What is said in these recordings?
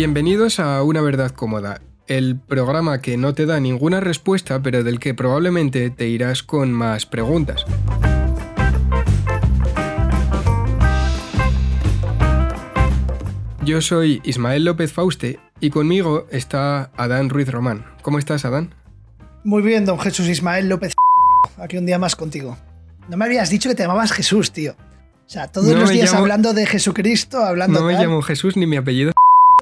Bienvenidos a Una Verdad Cómoda, el programa que no te da ninguna respuesta, pero del que probablemente te irás con más preguntas. Yo soy Ismael López Fauste y conmigo está Adán Ruiz Román. ¿Cómo estás, Adán? Muy bien, don Jesús Ismael López. Aquí un día más contigo. No me habías dicho que te llamabas Jesús, tío. O sea, todos No los días llamo- hablando de Jesucristo, hablando No me tal. llamo Jesús ni mi apellido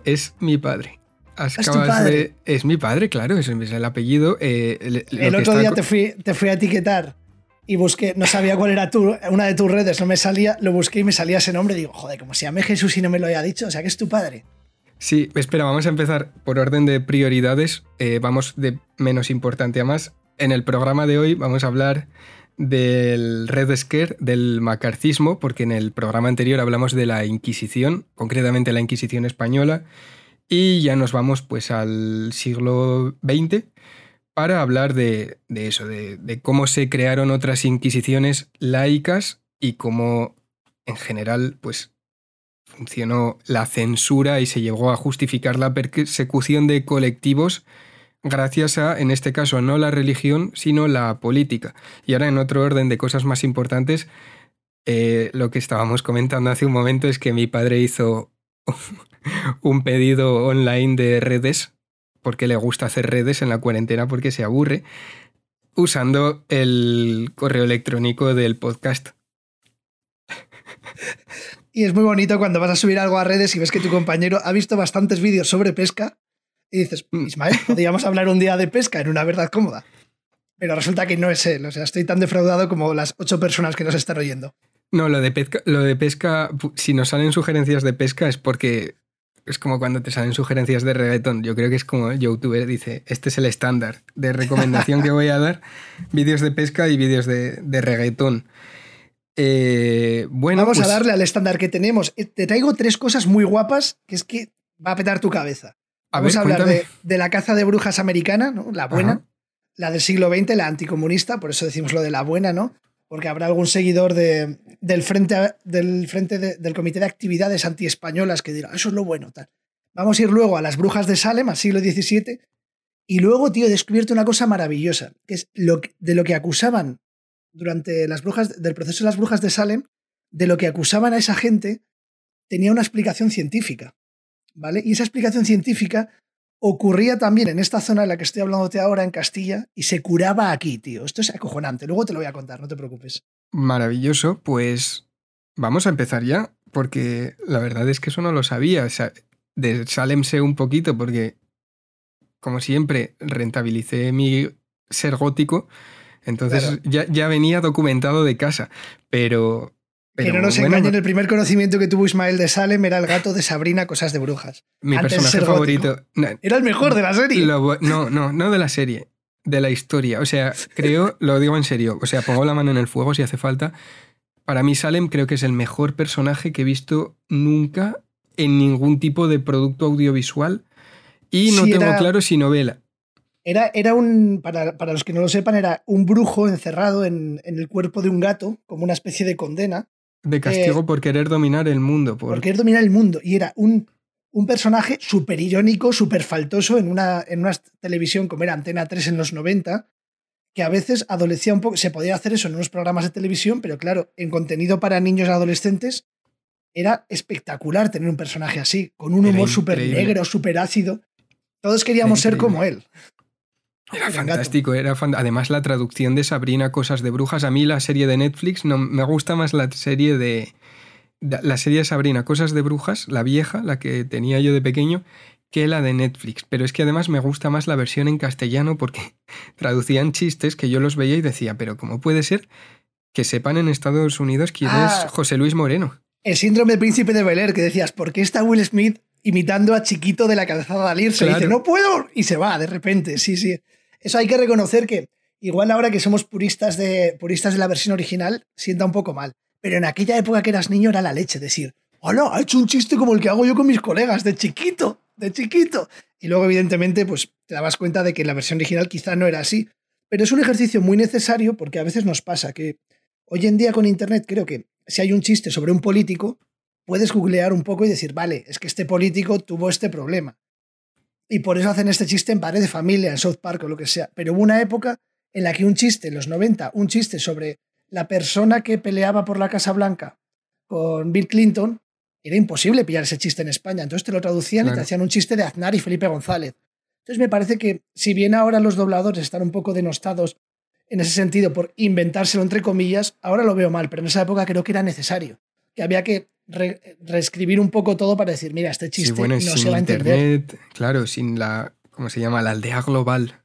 es mi padre. ¿Es tu padre? de- Es mi padre, claro, es es el apellido. eh, el otro está día te fui, te fui a etiquetar y busqué, no sabía cuál era tu, una de tus redes, no me salía, lo busqué y me salía ese nombre. Digo, joder, como se llame Jesús y no me lo haya dicho, o sea que es tu padre. Sí, espera, vamos a empezar por orden de prioridades. eh, vamos de menos importante a más. En el programa de hoy vamos a hablar del Red Scare, del macarcismo, porque en el programa anterior hablamos de la Inquisición, concretamente la Inquisición española, y ya nos vamos pues al siglo XX para hablar de, de eso, de, de cómo se crearon otras inquisiciones laicas y cómo en general pues funcionó la censura y se llegó a justificar la persecución de colectivos gracias a, en este caso, no la religión, sino la política. Y ahora, en otro orden de cosas más importantes, eh, lo que estábamos comentando hace un momento es que mi padre hizo un pedido online de redes, porque le gusta hacer redes en la cuarentena porque se aburre, usando el correo electrónico del podcast. Y es muy bonito cuando vas a subir algo a redes y ves que tu compañero ha visto bastantes vídeos sobre pesca y dices, Mm. Ismael, podríamos hablar un día de pesca en una verdad cómoda. Pero resulta que no es él, o sea, estoy tan defraudado como las ocho personas que nos están oyendo. No, lo de pesca, lo de pesca, si nos salen sugerencias de pesca es porque es como cuando te salen sugerencias de reggaetón. Yo creo que es como youtuber dice, este es el estándar de recomendación que voy a dar, vídeos de pesca y vídeos de, de reggaetón. Eh, bueno, Vamos pues, a darle al estándar que tenemos. Eh, Te traigo tres cosas muy guapas que es que va a petar tu cabeza. A Vamos ver, a, hablar de, de la caza de brujas americana, ¿no? la buena, Ajá. la del siglo XX, la anticomunista, por eso decimos lo de la buena, ¿no? Porque habrá algún seguidor de- del frente, del, frente de- del Comité de Actividades Antiespañolas que dirá, eso es lo bueno. Tal. Vamos a ir luego a las brujas de Salem, al siglo XVII, y luego, tío, he descubierto una cosa maravillosa, que es lo que- de lo que acusaban durante las brujas, del proceso de las brujas de Salem, de lo que acusaban a esa gente, tenía una explicación científica. ¿Vale? Y esa explicación científica ocurría también en esta zona en la que estoy hablándote ahora, en Castilla, y se curaba aquí, tío. Esto es acojonante. Luego te lo voy a contar, no te preocupes. Maravilloso, pues vamos a empezar ya, porque la verdad es que eso no lo sabía. O sea, un poquito porque, como siempre, rentabilicé mi ser gótico, entonces Claro. ya, ya venía documentado de casa, pero... que pero no nos bueno, engañen, el primer conocimiento que tuvo Ismael de Salem era el gato de Sabrina, Cosas de Brujas. mi antes personaje ser favorito... no, Era el mejor de la serie. lo no, no, no de la serie, de la historia. O sea, creo, lo digo en serio, o sea, pongo la mano en el fuego si hace falta. Para mí Salem creo que es el mejor personaje que he visto nunca en ningún tipo de producto audiovisual y no Sí, tengo era- claro si novela. Era, era un, para, para los que no lo sepan, era un brujo encerrado en, en el cuerpo de un gato, como una especie de condena, De castigo por querer dominar el mundo. Por... Eh, él dominar el mundo. Y era un, un personaje súper irónico, súper faltoso en una, en una televisión como era Antena 3 en los 90, que a veces adolecía un poco. Se podía hacer eso en unos programas de televisión, pero claro, en contenido para niños y adolescentes era espectacular tener un personaje así, con un humor súper negro, súper ácido. Todos queríamos ser como él. Era fantástico, era fan- además la traducción de Sabrina Cosas de Brujas. A mí la serie de Netflix no me gusta más la serie de la serie de Sabrina Cosas de Brujas, la vieja, la que tenía yo de pequeño, que la de Netflix. Pero es que además me gusta más la versión en castellano porque traducían chistes que yo los veía y decía, pero ¿cómo puede ser que sepan en Estados Unidos quién Ah. es José Luis Moreno? El síndrome del príncipe de Bel Air, que decías, ¿por qué está Will Smith imitando a Chiquito de la calzada al irse? Y Claro. dice, no puedo, y se va de repente, sí, sí. Eso hay que reconocer que, igual ahora que somos puristas de, puristas de la versión original, sienta un poco mal. Pero en aquella época que eras niño era la leche, decir, hola, ha hecho un chiste como el que hago yo con mis colegas, de chiquito, de chiquito. Y luego, evidentemente, pues te dabas cuenta de que la versión original quizá no era así. Pero es un ejercicio muy necesario porque a veces nos pasa que hoy en día con Internet creo que si hay un chiste sobre un político, puedes googlear un poco y decir, vale, es que este político tuvo este problema. Y por eso hacen este chiste en Padre de Familia, en South Park o lo que sea. Pero hubo una época en la que un chiste, en los 90, un chiste sobre la persona que peleaba por la Casa Blanca con Bill Clinton, era imposible pillar ese chiste en España. Entonces te lo traducían y te hacían un chiste de Aznar y Felipe González. Entonces me parece que si bien ahora los dobladores están un poco denostados en ese sentido por inventárselo entre comillas, ahora lo veo mal, pero en esa época creo que era necesario, que había que reescribir un poco todo para decir, mira, este chiste no se va a entender. Internet, claro, sin la, ¿cómo se llama? La aldea global.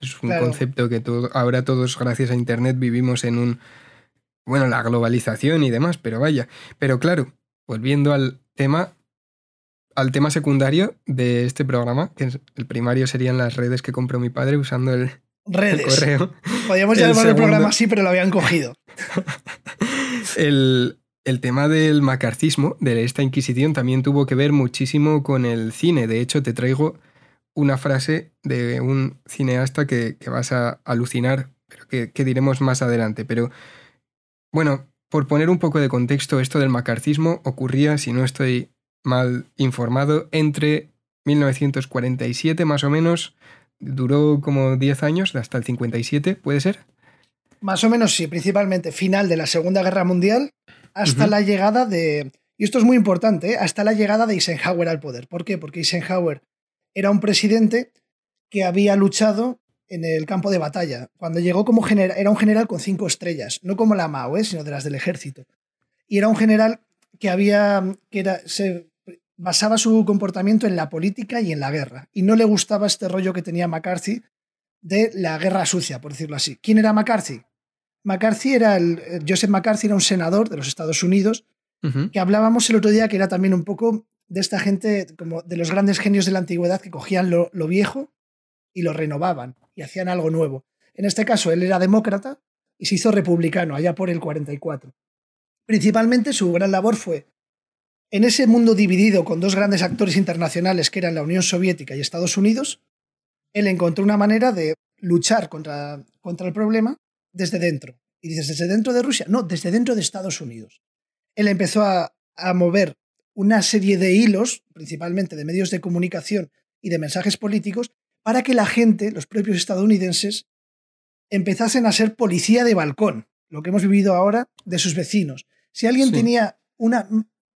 Es un concepto que ahora todos, gracias a Internet, vivimos en un, bueno, la globalización y demás, pero vaya. Pero claro, volviendo al tema, al tema secundario de este programa, que el primario serían las redes que compró mi padre usando el, redes. correo. Podríamos llamar el, programa así, pero lo habían cogido. el, el tema del macarcismo, de esta Inquisición, también tuvo que ver muchísimo con el cine. De hecho, te traigo una frase de un cineasta que, vas a alucinar, pero que, diremos más adelante. Pero bueno, por poner un poco de contexto, esto del macarcismo ocurría, si no estoy mal informado, entre 1947 más o menos, duró como 10 años, hasta el 57, ¿puede ser? Más o menos sí, principalmente final de la Segunda Guerra Mundial hasta la llegada de... Y esto es muy importante, ¿eh? hasta la llegada de Eisenhower al poder. ¿Por qué? Porque Eisenhower era un presidente que había luchado en el campo de batalla. Cuando llegó como general, era un general con cinco estrellas, no como la Mao, ¿eh? sino de las del ejército. Y era un general que había, que era, se basaba su comportamiento en la política y en la guerra. Y no le gustaba este rollo que tenía McCarthy de la guerra sucia, por decirlo así. ¿Quién era McCarthy? McCarthy era el, eh, Joseph McCarthy era un senador de los Estados Unidos que hablábamos el otro día que era también un poco de esta gente, como de los grandes genios de la antigüedad que cogían lo, viejo y lo renovaban y hacían algo nuevo. En este caso, él era demócrata y se hizo republicano allá por el 44. Principalmente su gran labor fue, en ese mundo dividido con dos grandes actores internacionales que eran la Unión Soviética y Estados Unidos, él encontró una manera de luchar contra, contra el problema desde dentro. Y dices, ¿desde dentro de Rusia? No, desde dentro de Estados Unidos. Él empezó a, a mover una serie de hilos, principalmente de medios de comunicación y de mensajes políticos, para que la gente, los propios estadounidenses, empezasen a ser policía de balcón, lo que hemos vivido ahora de sus vecinos. Si alguien tenía una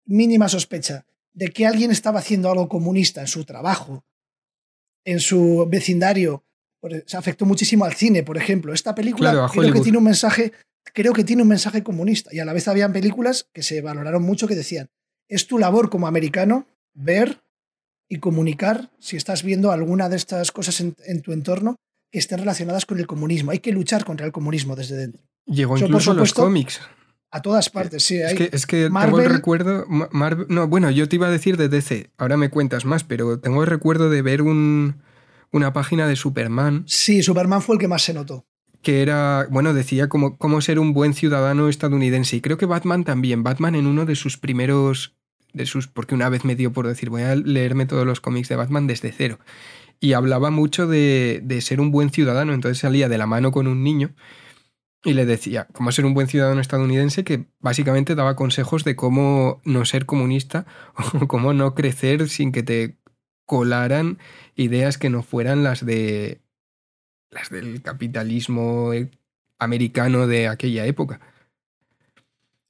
mínima sospecha de que alguien estaba haciendo algo comunista en su trabajo, en su vecindario, se afectó muchísimo al cine, por ejemplo. Esta película creo que tiene un mensaje, creo que tiene un mensaje comunista y a la vez habían películas que se valoraron mucho que decían es tu labor como americano ver y comunicar si estás viendo alguna de estas cosas en, tu entorno que estén relacionadas con el comunismo. Hay que luchar contra el comunismo desde dentro. Llegó incluso los cómics. A todas partes, sí. Es que, es que tengo el recuerdo. no, bueno, yo te iba a decir de DC, ahora me cuentas más, pero tengo el recuerdo de ver un, una página de Superman. Sí, Superman fue el que más se notó. Que era, bueno, decía cómo, cómo ser un buen ciudadano estadounidense. Y creo que Batman también. Batman en uno de sus primeros de sus, porque una vez me dio por decir, voy a leerme todos los cómics de Batman desde cero. Y hablaba mucho de, de ser un buen ciudadano, entonces salía de la mano con un niño y le decía cómo ser un buen ciudadano estadounidense que básicamente daba consejos de cómo no ser comunista o cómo no crecer sin que te colaran ideas que no fueran las de las del capitalismo americano de aquella época.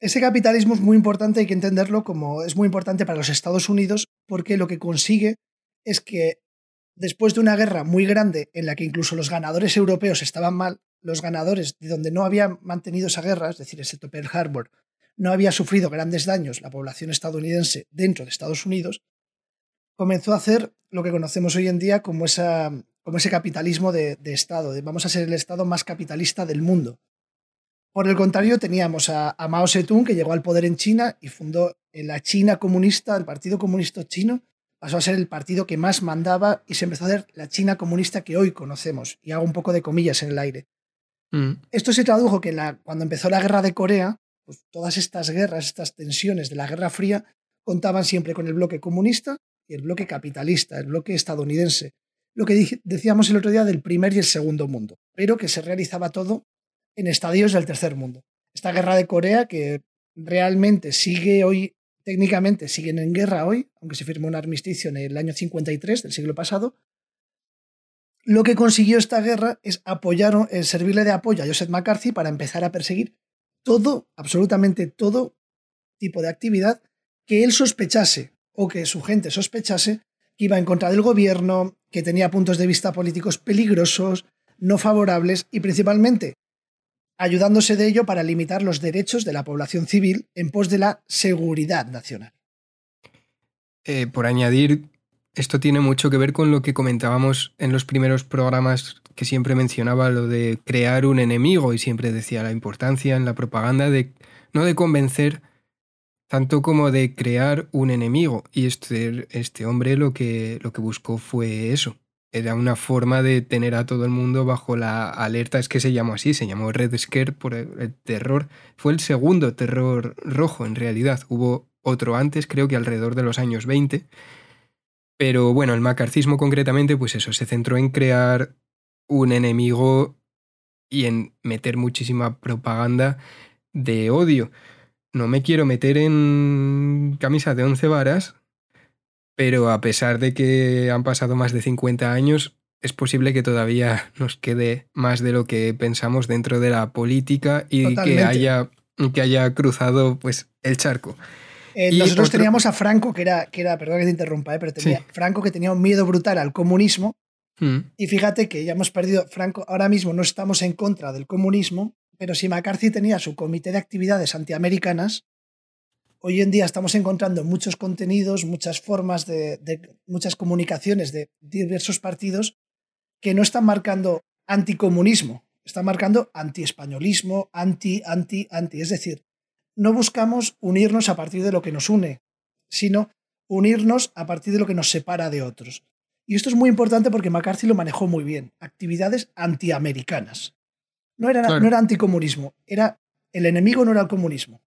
Ese capitalismo es muy importante, hay que entenderlo como es muy importante para los Estados Unidos porque lo que consigue es que después de una guerra muy grande en la que incluso los ganadores europeos estaban mal, los ganadores de donde no habían mantenido esa guerra, es decir, excepto Pearl Harbor, no había sufrido grandes daños la población estadounidense dentro de Estados Unidos, comenzó a hacer lo que conocemos hoy en día como, esa, como ese capitalismo de, de Estado, de vamos a ser el Estado más capitalista del mundo. Por el contrario, teníamos a, Mao Zedong, que llegó al poder en China y fundó la China comunista, el Partido Comunista Chino, pasó a ser el partido que más mandaba y se empezó a hacer la China comunista que hoy conocemos. Y hago un poco de comillas en el aire. Mm. Esto se tradujo que la, cuando empezó la guerra de Corea, pues todas estas guerras, estas tensiones de la Guerra Fría, contaban siempre con el bloque comunista el bloque capitalista, el bloque estadounidense. Lo que decíamos el otro día del primer y el segundo mundo, pero que se realizaba todo en estadios del tercer mundo. Esta guerra de Corea que realmente sigue hoy técnicamente siguen en guerra hoy, aunque se firmó un armisticio en el año 53 del siglo pasado, lo que consiguió esta guerra es apoyar, eh, servirle de apoyo a Joseph McCarthy para empezar a perseguir todo, absolutamente todo tipo de actividad que él sospechase o que su gente sospechase que iba en contra del gobierno, que tenía puntos de vista políticos peligrosos, no favorables y principalmente ayudándose de ello para limitar los derechos de la población civil en pos de la seguridad nacional. Eh, por añadir, esto tiene mucho que ver con lo que comentábamos en los primeros programas que siempre mencionaba lo de crear un enemigo y siempre decía la importancia en la propaganda de no de convencer tanto como de crear un enemigo. Y este, este hombre lo que, lo que buscó fue eso. Era una forma de tener a todo el mundo bajo la alerta, es que se llamó así, se llamó Red Scare por el terror. Fue el segundo terror rojo en realidad. Hubo otro antes, creo que alrededor de los años 20 pero bueno, el macarcismo concretamente, pues eso, se centró en crear un enemigo y en meter muchísima propaganda de odio. No me quiero meter en camisa de once varas, pero a pesar de que han pasado más de 50 años, es posible que todavía nos quede más de lo que pensamos dentro de la política y que haya, que haya cruzado pues, el charco. Eh, nosotros teníamos a Franco, que era, que era, perdón que te interrumpa, eh, pero tenía Franco que tenía un miedo brutal al comunismo. Mm. Y fíjate que ya hemos perdido, Franco, ahora mismo no estamos en contra del comunismo, pero si McCarthy tenía su comité de actividades antiamericanas, hoy en día estamos encontrando muchos contenidos, muchas formas de, muchas comunicaciones de diversos partidos que no están marcando anticomunismo, están marcando antiespañolismo, anti, anti, anti. Es decir, no buscamos unirnos a partir de lo que nos une, sino unirnos a partir de lo que nos separa de otros. Y esto es muy importante porque McCarthy lo manejó muy bien. Actividades antiamericanas. No era, no era anticomunismo, era el enemigo no era el comunismo.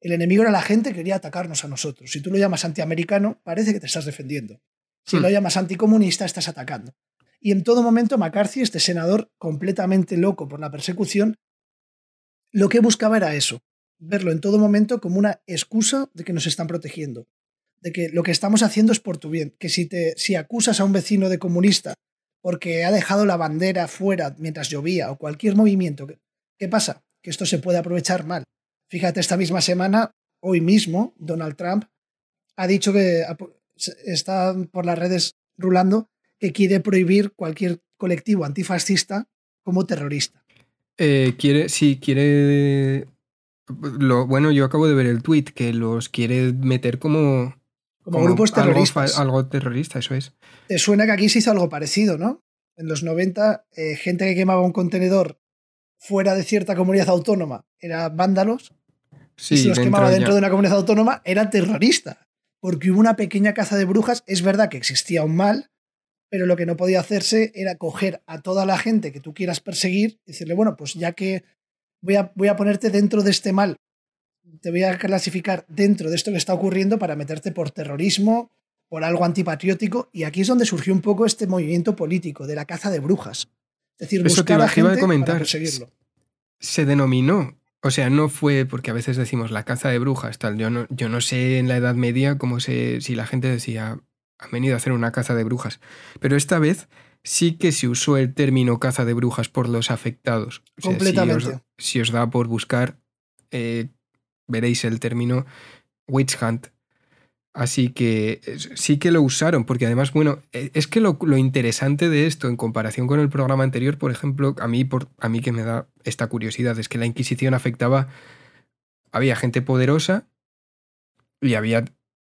El enemigo era la gente que quería atacarnos a nosotros. Si tú lo llamas antiamericano, parece que te estás defendiendo. Si hmm. lo llamas anticomunista, estás atacando. Y en todo momento McCarthy, este senador completamente loco por la persecución, lo que buscaba era eso, verlo en todo momento como una excusa de que nos están protegiendo, de que lo que estamos haciendo es por tu bien, que si, te, si acusas a un vecino de comunista porque ha dejado la bandera fuera mientras llovía o cualquier movimiento, ¿qué pasa? Que esto se puede aprovechar mal. Fíjate, esta misma semana, hoy mismo, Donald Trump ha dicho que está por las redes rulando que quiere prohibir cualquier colectivo antifascista como terrorista. Eh, quiere, sí, quiere bueno, yo acabo de ver el tweet que los quiere meter como. Como, grupos terroristas. Algo, terrorista, eso es. Te suena que aquí se hizo algo parecido, ¿no? En los 90, eh, gente que quemaba un contenedor fuera de cierta comunidad autónoma era vándalos. Sí, y si los quemaba dentro de una comunidad autónoma era terrorista. Porque hubo una pequeña caza de brujas. Es verdad que existía un mal, pero lo que no podía hacerse era coger a toda la gente que tú quieras perseguir y decirle, bueno, pues ya que voy a, ponerte dentro de este mal. Te voy a clasificar dentro de esto que está ocurriendo para meterte por terrorismo, por algo antipatriótico. Y aquí es donde surgió un poco este movimiento político de la caza de brujas. Es decir, buscar a gente comentar. perseguirlo. Se denominó o sea, no fue porque a veces decimos la caza de brujas, tal. Yo no, yo no sé en la Edad Media cómo se, si la gente decía han venido a hacer una caza de brujas. Pero esta vez sí que se usó el término caza de brujas por los afectados. Completamente. Si os, da por buscar, eh, veréis el término witch hunt. Así que sí que lo usaron, porque además, bueno, e, es que lo, interesante de esto en comparación con el programa anterior, por ejemplo, a mí, por, a mí que me da esta curiosidad, es que la Inquisición afectaba, había gente poderosa y había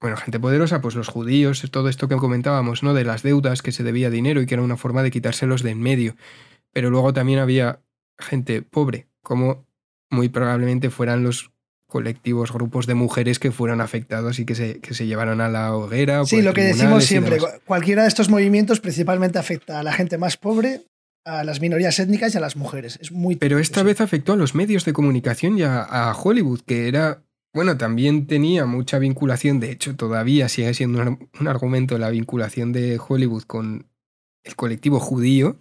bueno, gente poderosa, pues los judíos, todo esto que comentábamos, ¿no? De las deudas que se debía dinero y que era una forma de quitárselos de en medio. Pero luego también había gente pobre, como muy probablemente fueran los colectivos, grupos de mujeres que fueron afectados y que se, que se llevaron a la hoguera. Sí, lo que decimos siempre, cualquiera de estos movimientos principalmente afecta a la gente más pobre, a las minorías étnicas y a las mujeres. Es muy Pero esta vez afectó a los medios de comunicación y a Hollywood, que era bueno, también tenía mucha vinculación, de hecho todavía sigue siendo un, argumento la vinculación de Hollywood con el colectivo judío,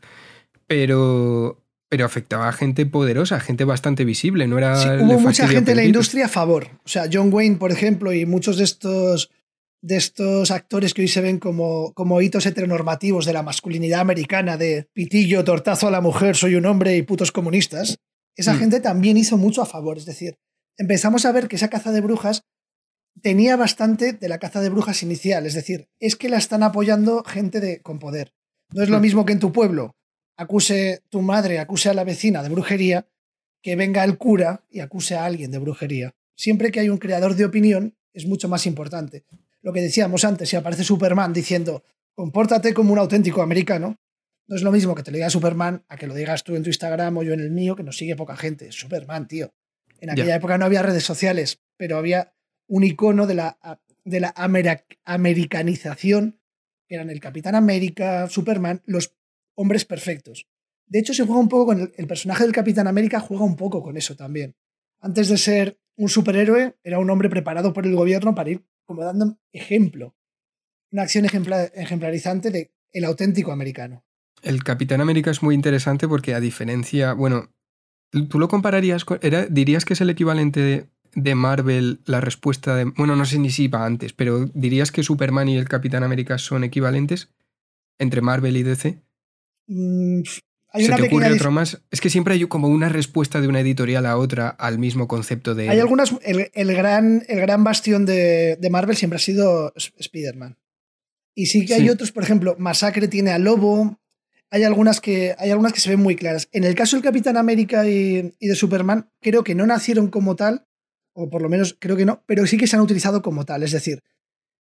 pero pero afectaba a gente poderosa, gente bastante visible, no era... hubo mucha gente en la industria a favor. O sea, John Wayne, por ejemplo, y muchos de estos, de estos actores que hoy se ven como, como hitos heteronormativos de la masculinidad americana, de pitillo, tortazo a la mujer, soy un hombre y putos comunistas, esa mm. gente también hizo mucho a favor. Es decir, empezamos a ver que esa caza de brujas tenía bastante de la caza de brujas inicial. Es decir, es que la están apoyando gente de, con poder. No es lo mm. mismo que en tu pueblo acuse tu madre, acuse a la vecina de brujería, que venga el cura y acuse a alguien de brujería. Siempre que hay un creador de opinión es mucho más importante. Lo que decíamos antes, si aparece Superman diciendo, compórtate como un auténtico americano, no es lo mismo que te lo diga Superman a que lo digas tú en tu Instagram o yo en el mío, que nos sigue poca gente. Superman, tío. En aquella época no había redes sociales, pero había un icono de la, de la americanización, que eran el Capitán América, Superman, los hombres perfectos. De hecho, se juega un poco con el, personaje del Capitán América, juega un poco con eso también. Antes de ser un superhéroe, era un hombre preparado por el gobierno para ir como dando ejemplo, una acción ejemplarizante de el auténtico americano. El Capitán América es muy interesante porque a diferencia, bueno, tú lo compararías con, dirías que es el equivalente de, Marvel la respuesta de, bueno, no sé ni si iba antes, pero dirías que Superman y el Capitán América son equivalentes entre Marvel y DC. Mm, hay ¿Se te ocurre otro más? Es que siempre hay como una respuesta de una editorial a otra al mismo concepto de. Hay algunas. El, gran, el gran bastión de, Marvel siempre ha sido Spider-Man. Y sí que hay otros, por ejemplo, Masacre tiene a Lobo. Hay algunas, que, hay algunas que se ven muy claras. En el caso del Capitán América y, de Superman, creo que no nacieron como tal, o por lo menos creo que no, pero sí que se han utilizado como tal. Es decir,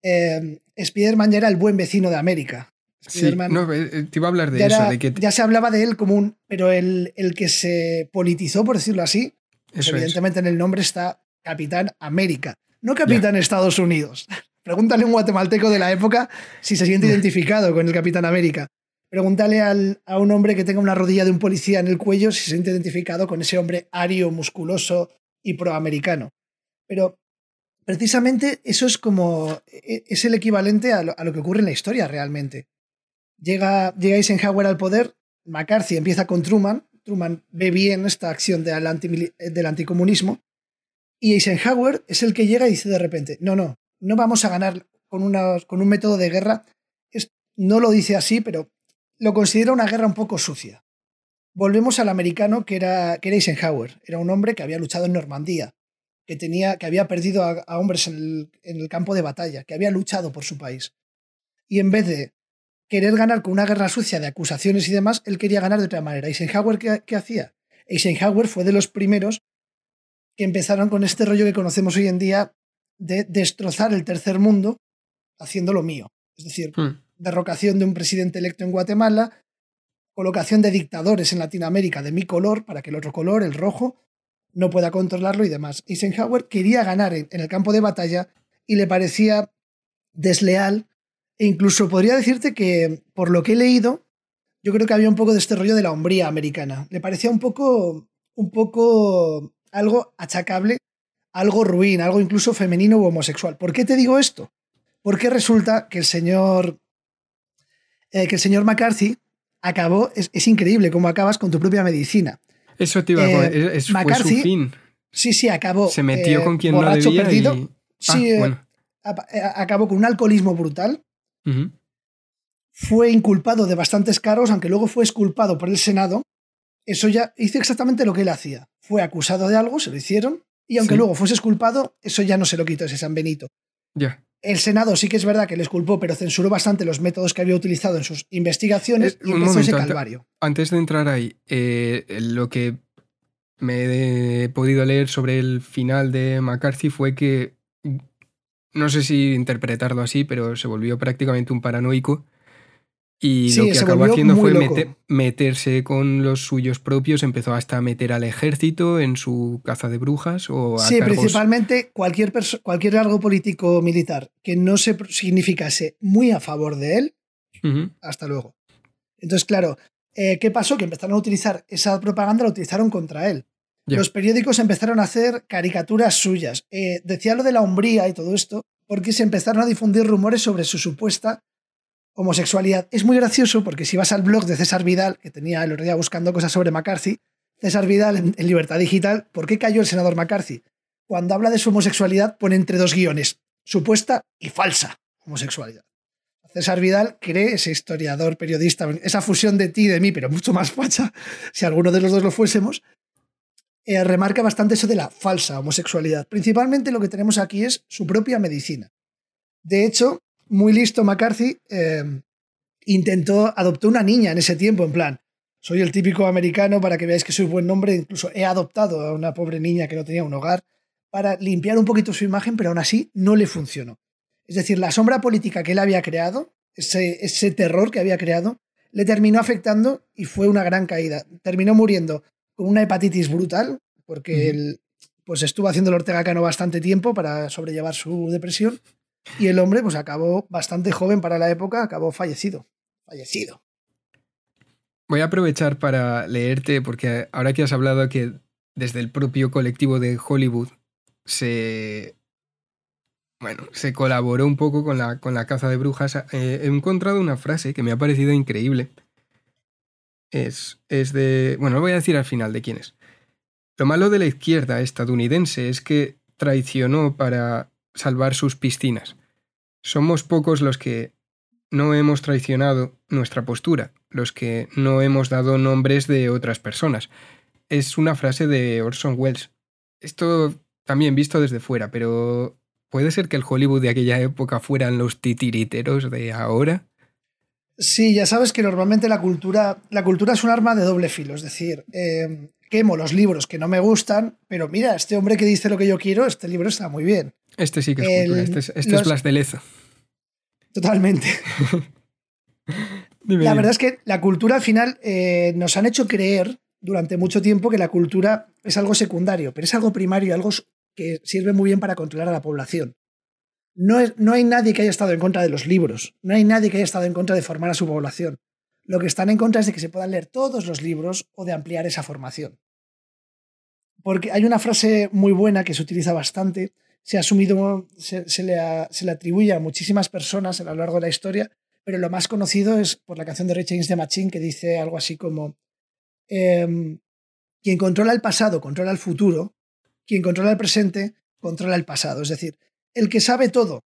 eh, Spider-Man ya era el buen vecino de América. Sí, no, eh, eh, te iba a hablar de eso. de que... Ya se hablaba de él como un. Pero el, el que se politizó, por decirlo así, evidentemente en el nombre está Capitán América, no Capitán Estados Unidos. Pregúntale a un guatemalteco de la época si se siente identificado con el Capitán América. Pregúntale al, a un hombre que tenga una rodilla de un policía en el cuello si se siente identificado con ese hombre ario, musculoso y proamericano. Pero precisamente eso es como. E, es el equivalente a lo que ocurre en la historia realmente. Llega, Eisenhower al poder, McCarthy empieza con Truman, Truman ve bien esta acción del, del anticomunismo, y Eisenhower es el que llega y dice de repente, no, no, no vamos a ganar con, una, con un método de guerra, no lo dice así, pero lo considera una guerra un poco sucia. Volvemos al americano que era, que Eisenhower, era un hombre que había luchado en Normandía, que, tenía, que había perdido a, hombres en el campo de batalla, que había luchado por su país. Y en vez de querer ganar con una guerra sucia de acusaciones y demás, él quería ganar de otra manera. ¿Eisenhower qué, hacía? Eisenhower fue de los primeros que empezaron con este rollo que conocemos hoy en día de destrozar el tercer mundo haciendo lo mío. Es decir, hmm. derrocación de un presidente electo en Guatemala, colocación de dictadores en Latinoamérica de mi color para que el otro color, el rojo, no pueda controlarlo y demás. Eisenhower quería ganar en el campo de batalla y le parecía desleal e incluso podría decirte que, por lo que he leído, yo creo que había un poco de este rollo de la hombría americana. Le parecía un poco, un poco algo achacable, algo ruin, algo incluso femenino u homosexual. ¿Por qué te digo esto? Porque resulta que el señor, eh, que el señor McCarthy acabó, es, increíble cómo acabas con tu propia medicina. Eso te iba a eh, es, fue su fin. Sí, sí, acabó. Se metió con eh, quien no debía perdido. Sí, ah, acabó con un alcoholismo brutal fue inculpado de bastantes cargos, aunque luego fue exculpado por el Senado. Eso ya hizo exactamente lo que él hacía. Fue acusado de algo, se lo hicieron, y aunque luego fuese exculpado, eso ya no se lo quitó ese San Benito. Ya. El Senado sí que es verdad que le exculpó, pero censuró bastante los métodos que había utilizado en sus investigaciones y empezó ese calvario. Antes de entrar ahí, eh, lo que me he podido leer sobre el final de McCarthy fue que no sé si interpretarlo así, pero se volvió prácticamente un paranoico. Y lo que acabó haciendo fue meterse con los suyos propios, empezó hasta a meter al ejército en su caza de brujas o Sí, principalmente cualquier, cualquier algo político militar que no se significase muy a favor de él, hasta luego. Entonces, claro, eh, ¿qué pasó? Que empezaron a utilizar esa propaganda, la utilizaron contra él. Los periódicos empezaron a hacer caricaturas suyas. Eh, decía lo de la hombría y todo esto, porque se empezaron a difundir rumores sobre su supuesta homosexualidad. Es muy gracioso porque si vas al blog de César Vidal, que tenía el otro día buscando cosas sobre McCarthy, César Vidal en, Libertad Digital, ¿por qué cayó el senador McCarthy? Cuando habla de su homosexualidad pone entre dos guiones, supuesta y falsa homosexualidad. César Vidal cree, ese historiador, periodista, esa fusión de ti y de mí, pero mucho más facha, si alguno de los dos lo fuésemos, eh, remarca bastante eso de la falsa homosexualidad. Principalmente lo que tenemos aquí es su propia medicina. De hecho, muy listo McCarthy eh, intentó, adoptó una niña en ese tiempo, en plan, soy el típico americano para que veáis que soy buen nombre, incluso he adoptado a una pobre niña que no tenía un hogar para limpiar un poquito su imagen, pero aún así no le funcionó. Es decir, la sombra política que él había creado, ese, terror que había creado, le terminó afectando y fue una gran caída. Terminó muriendo una hepatitis brutal, porque él pues estuvo haciendo el Ortega Cano bastante tiempo para sobrellevar su depresión y el hombre pues acabó bastante joven para la época, acabó fallecido. Fallecido. Voy a aprovechar para leerte, porque ahora que has hablado que desde el propio colectivo de Hollywood se. Bueno, se colaboró un poco con la, con la caza de brujas. Eh, he encontrado una frase que me ha parecido increíble. Es, es de. Bueno, lo voy a decir al final de quién es. Lo malo de la izquierda estadounidense es que traicionó para salvar sus piscinas. Somos pocos los que no hemos traicionado nuestra postura, los que no hemos dado nombres de otras personas. Es una frase de Orson Welles. Esto también visto desde fuera, pero ¿puede ser que el Hollywood de aquella época fueran los titiriteros de ahora? Sí, ya sabes que normalmente la cultura, la cultura es un arma de doble filo, es decir, eh, quemo los libros que no me gustan, pero mira, este hombre que dice lo que yo quiero, este libro está muy bien. Este sí que es cultura, este es, este Blas de Lezo. Totalmente. la verdad es que la cultura al final eh, nos han hecho creer durante mucho tiempo que la cultura es algo secundario, pero es algo primario, algo que sirve muy bien para controlar a la población. No, hay nadie que haya estado en contra de los libros, no hay nadie que haya estado en contra de formar a su población. Lo que están en contra es de que se puedan leer todos los libros o de ampliar esa formación. Porque hay una frase muy buena que se utiliza bastante, se ha asumido, se, le, atribuye a muchísimas personas a lo largo de la historia, pero lo más conocido es por la canción de Rich Against the que dice algo así como em, quien controla el pasado controla el futuro, quien controla el presente controla el pasado. Es decir, el que sabe todo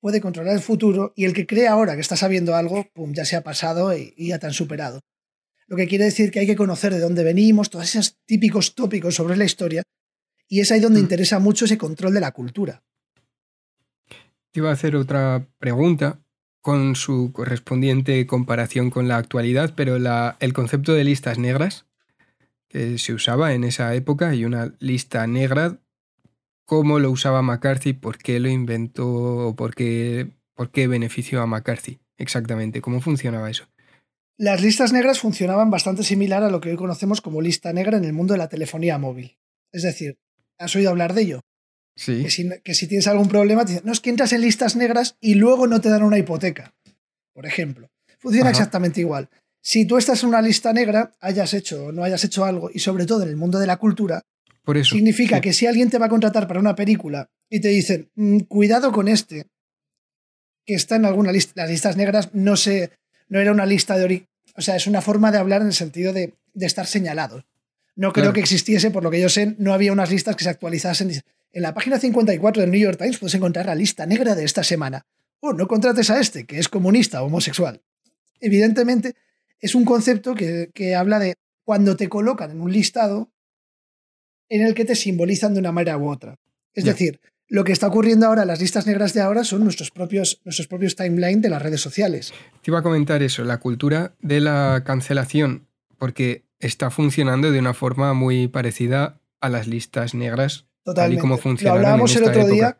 puede controlar el futuro y el que cree ahora que está sabiendo algo, pum, ya se ha pasado y, ya te han superado. Lo que quiere decir que hay que conocer de dónde venimos, todos esos típicos tópicos sobre la historia, y es ahí donde mm. interesa mucho ese control de la cultura. Te iba a hacer otra pregunta con su correspondiente comparación con la actualidad, pero el concepto de listas negras que se usaba en esa época y una lista negra cómo lo usaba McCarthy, por qué lo inventó o por qué, por qué benefició a McCarthy exactamente, cómo funcionaba eso. Las listas negras funcionaban bastante similar a lo que hoy conocemos como lista negra en el mundo de la telefonía móvil. Es decir, ¿has oído hablar de ello? Sí. Que si, tienes algún problema, te dicen, no es que entras en listas negras y luego no te dan una hipoteca, por ejemplo. Funciona exactamente igual. Si tú estás en una lista negra, hayas hecho o no hayas hecho algo, y sobre todo en el mundo de la cultura, Significa que si alguien te va a contratar para una película y te dicen, mm, cuidado con este, que está en alguna lista, las listas negras no sé, no era una lista de ori o sea, es una forma de hablar en el sentido de, estar señalado. No creo que existiese, por lo que yo sé, no había unas listas que se actualizasen. En la página 54 del New York Times puedes encontrar la lista negra de esta semana. O oh, no contrates a este, que es comunista o homosexual. Evidentemente, es un concepto que, que habla de cuando te colocan en un listado, en el que te simbolizan de una manera u otra. Es decir, lo que está ocurriendo ahora, las listas negras de ahora, son nuestros propios, nuestros propios timeline de las redes sociales. Te iba a comentar eso, la cultura de la cancelación, porque está funcionando de una forma muy parecida a las listas negras, tal y como. Lo hablábamos el otro día.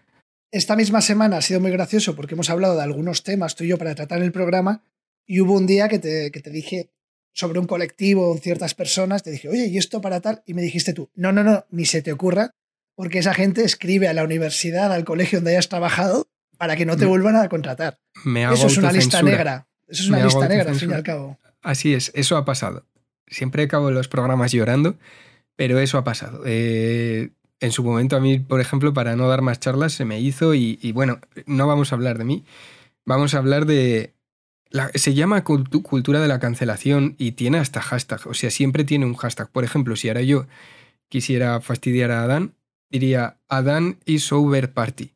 Esta misma semana ha sido muy gracioso porque hemos hablado de algunos temas tú y yo para tratar el programa y hubo un día que te, que te dije, sobre un colectivo o ciertas personas, te dije, oye, ¿y esto para tal? Y me dijiste tú, no, no, no, ni se te ocurra, porque esa gente escribe a la universidad, al colegio donde hayas trabajado, para que no te vuelvan a contratar. eso es una lista negra. Eso es una lista negra, al fin y al cabo. Así es, eso ha pasado. Siempre acabo los programas llorando, pero eso ha pasado. Eh, en su momento a mí, por ejemplo, para no dar más charlas, se me hizo y bueno, no vamos a hablar de mí, vamos a hablar de se llama cultura de la cancelación y tiene hasta hashtag. O sea, siempre tiene un hashtag. Por ejemplo, si ahora yo quisiera fastidiar a Adán, diría Adán is over party.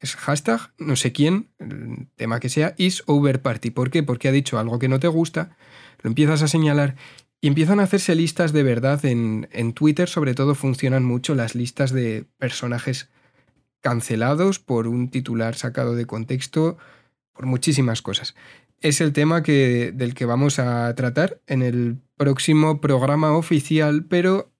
Es hashtag, no sé quién, el tema que sea, is over party. ¿Por qué? Porque ha dicho algo que no te gusta, lo empiezas a señalar y empiezan a hacerse listas de verdad. En, en Twitter, sobre todo, funcionan mucho las listas de personajes cancelados por un titular sacado de contexto, por muchísimas cosas. Es el tema que, del que vamos a tratar en el próximo programa oficial, pero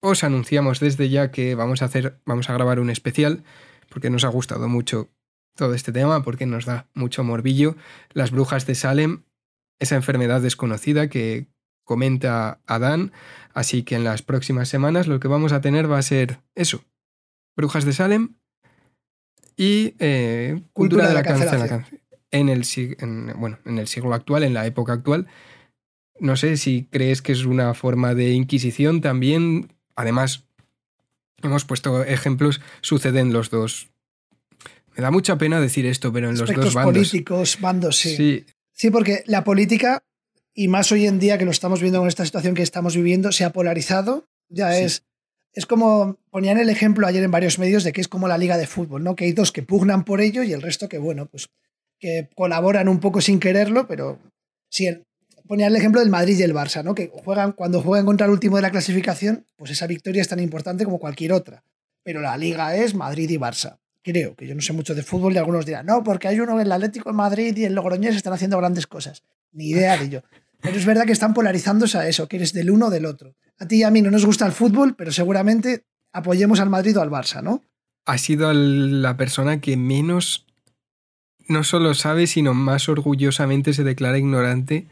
os anunciamos desde ya que vamos a hacer, vamos a grabar un especial, porque nos ha gustado mucho todo este tema, porque nos da mucho morbillo. Las brujas de Salem, esa enfermedad desconocida que comenta Adán, así que en las próximas semanas lo que vamos a tener va a ser eso. Brujas de Salem y eh, cultura, de la, cancelación. En el, bueno, en el siglo actual, en la época actual, no sé si crees que es una forma de inquisición también Además, hemos puesto ejemplos, suceden los dos. Me da mucha pena decir esto, pero en los dos bandos. políticos, bandos, sí. sí. porque la política, y más hoy en día que lo estamos viendo con esta situación que estamos viviendo, se ha polarizado. Ya es. Es como ponían el ejemplo ayer en varios medios de que es como la liga de fútbol, ¿no? Que hay dos que pugnan por ello y el resto que, bueno, pues que colaboran un poco sin quererlo, pero si el, ponía el ejemplo del Madrid y el Barça, ¿no? Que juegan, cuando juegan contra el último de la clasificación, pues esa victoria es tan importante como cualquier otra. Pero la liga es Madrid y Barça. Creo que yo no sé mucho de fútbol y algunos dirán, no, porque hay uno en el Atlético en Madrid y en Logroñés están haciendo grandes cosas. Ni idea de ello. Pero es verdad que están polarizándose a eso, que eres del uno o del otro. A ti y a mí no nos gusta el fútbol, pero seguramente apoyemos al Madrid o al Barça, ¿no? Ha sido la persona que menos no solo sabe, sino más orgullosamente se declara ignorante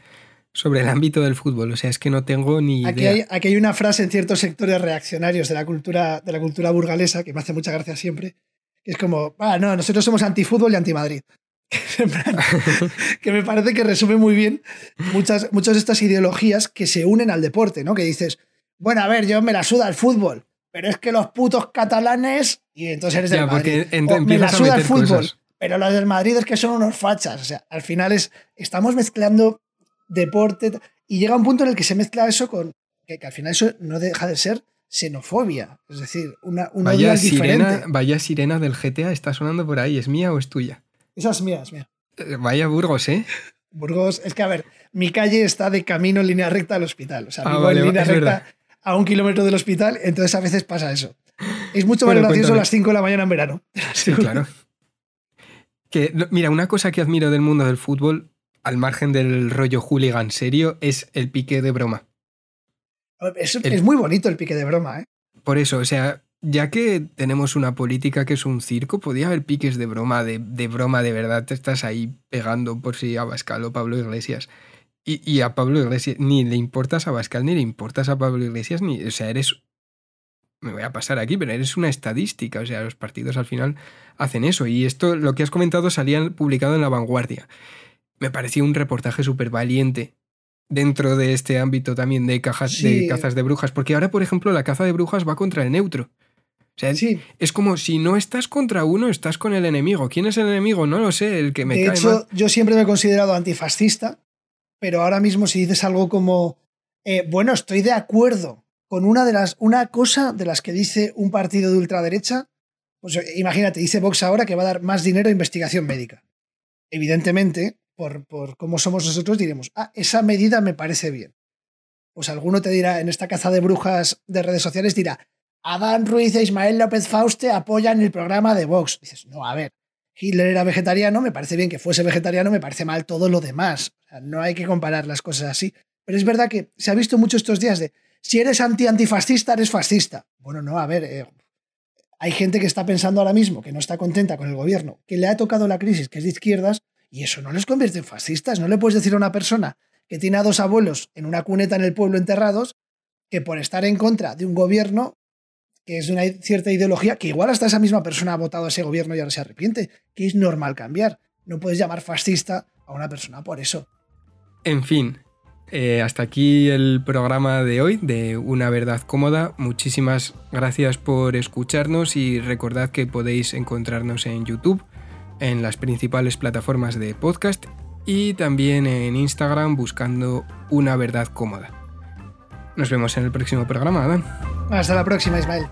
sobre el ámbito del fútbol. O sea, es que no tengo ni aquí idea. Hay, aquí hay una frase en ciertos sectores reaccionarios de la cultura, de la cultura burgalesa que me hace mucha gracia siempre. Que es como, ah, no, nosotros somos antifútbol y anti-Madrid. que me parece que resume muy bien muchas, muchas de estas ideologías que se unen al deporte, ¿no? Que dices, bueno, a ver, yo me la suda el fútbol, pero es que los putos catalanes. Y entonces eres del Madrid. me la suda el fútbol, pero los del Madrid es que son unos fachas. O sea, al final es. Estamos mezclando deporte. Y llega un punto en el que se mezcla eso con que, al final eso no deja de ser xenofobia. Es decir, una, una vaya sirena, Vaya sirena del GTA está sonando por ahí. ¿Es mía o es tuya? Esa es mía, es mía. Eh, vaya Burgos, ¿eh? Burgos, es que a ver, mi calle está de camino en línea recta al hospital. O sea, ah, en línea recta a un kilómetro del hospital, entonces a veces pasa eso. Es mucho más gracioso a las 5 de la mañana en verano. Sí, claro. Que, mira, una cosa que admiro del mundo del fútbol al margen del rollo hooligan serio, es el pique de broma. Es, muy bonito el pique de broma, ¿eh? Por eso, o sea, ya que tenemos una política que es un circo, podía haber piques de broma, de, broma de verdad. Te estás ahí pegando por si a Bascal o Pablo Iglesias. Y, a Pablo Iglesias ni le importas a Bascal ni le importas a Pablo Iglesias, ni, o sea, eres. Me voy a pasar aquí, pero eres una estadística. O sea, los partidos al final hacen eso. Y esto, lo que has comentado, salía publicado en La Vanguardia me pareció un reportaje súper valiente dentro de este ámbito también de, cajas, de cazas de brujas, porque ahora, por ejemplo, la caza de brujas va contra el neutro. O sea, es como si no estás contra uno, estás con el enemigo. ¿Quién es el enemigo? No lo sé, el que me de hecho, yo siempre me he considerado antifascista, pero ahora mismo si dices algo como, eh, bueno, estoy de acuerdo con una de las, una cosa de las que dice un partido de ultraderecha, pues eh, imagínate, dice Vox ahora que va a dar más dinero a investigación médica. Evidentemente, por, cómo somos nosotros, diremos, ah, esa medida me parece bien. Pues alguno te dirá, en esta caza de brujas de redes sociales, dirá, Adán Ruiz e Ismael López Fauste apoyan el programa de Vox. Dices, no, a ver, Hitler era vegetariano, me parece bien que fuese vegetariano, me parece mal todo lo demás. no hay que comparar las cosas así. Pero es verdad que se ha visto mucho estos días de, si eres anti-antifascista, eres fascista. Bueno, no, a ver, eh, hay gente que está pensando ahora mismo que no está contenta con el gobierno, que le ha tocado la crisis, que es de izquierdas, y eso no les convierte en fascistas. No le puedes decir a una persona que tiene a dos abuelos en una cuneta en el pueblo enterrados que por estar en contra de un gobierno que es de una cierta ideología, que igual hasta esa misma persona ha votado a ese gobierno y ahora se arrepiente, que es normal cambiar. No puedes llamar fascista a una persona por eso. En fin, eh, hasta aquí el programa de hoy de Una Verdad Cómoda. Muchísimas gracias por escucharnos y recordad que podéis encontrarnos en YouTube en las principales plataformas de podcast y también en Instagram buscando una verdad cómoda. Nos vemos en el próximo programa, Adán. Hasta la próxima, Ismael.